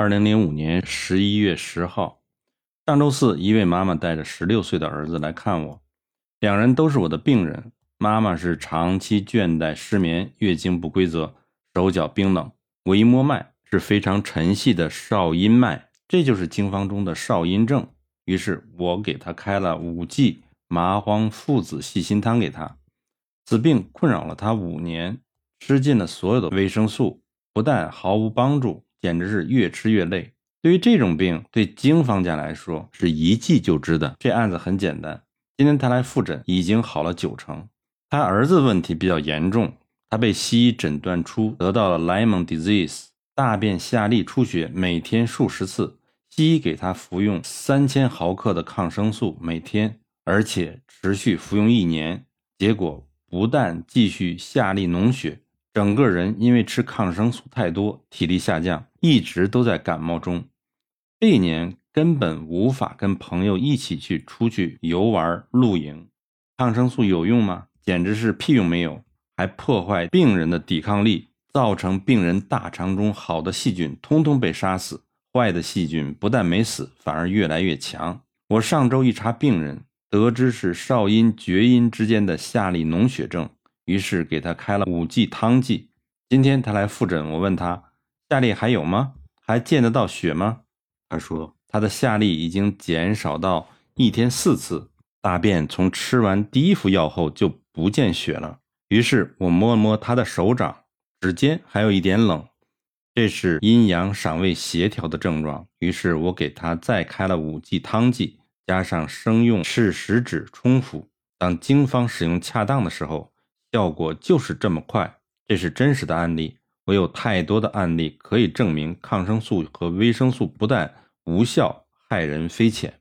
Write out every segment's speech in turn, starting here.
二零零五年十一月十号，上周四，一位妈妈带着十六岁的儿子来看我，两人都是我的病人。妈妈是长期倦怠、失眠、月经不规则、手脚冰冷。我一摸脉是非常沉细的少阴脉，这就是经方中的少阴症。于是我给他开了五剂麻黄附子细辛汤给他。此病困扰了他五年，吃尽了所有的维生素，不但毫无帮助。简直是越吃越累。对于这种病，对经方家来说是一剂就知的。这案子很简单。今天他来复诊，已经好了九成。他儿子问题比较严重，他被西医诊断出得到了 Lyme disease，大便下痢出血，每天数十次。西医给他服用三千毫克的抗生素每天，而且持续服用一年。结果不但继续下痢脓血。整个人因为吃抗生素太多，体力下降，一直都在感冒中。这一年根本无法跟朋友一起去出去游玩、露营。抗生素有用吗？简直是屁用没有，还破坏病人的抵抗力，造成病人大肠中好的细菌通通被杀死，坏的细菌不但没死，反而越来越强。我上周一查病人，得知是少阴、厥阴之间的下痢脓血症。于是给他开了五剂汤剂。今天他来复诊，我问他下痢还有吗？还见得到血吗？他说他的下痢已经减少到一天四次，大便从吃完第一副药后就不见血了。于是我摸了摸他的手掌，指尖还有一点冷，这是阴阳尚未协调的症状。于是我给他再开了五剂汤剂，加上生用赤石脂冲服。当经方使用恰当的时候。效果就是这么快，这是真实的案例。我有太多的案例可以证明，抗生素和维生素不但无效，害人非浅。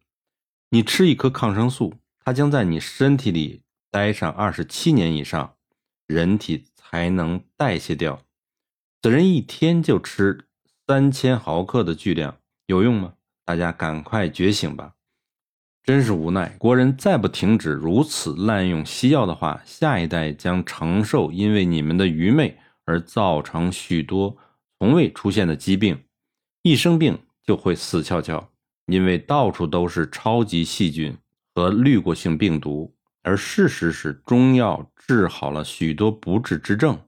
你吃一颗抗生素，它将在你身体里待上二十七年以上，人体才能代谢掉。此人一天就吃三千毫克的巨量，有用吗？大家赶快觉醒吧！真是无奈，国人再不停止如此滥用西药的话，下一代将承受因为你们的愚昧而造成许多从未出现的疾病，一生病就会死翘翘，因为到处都是超级细菌和滤过性病毒。而事实是，中药治好了许多不治之症。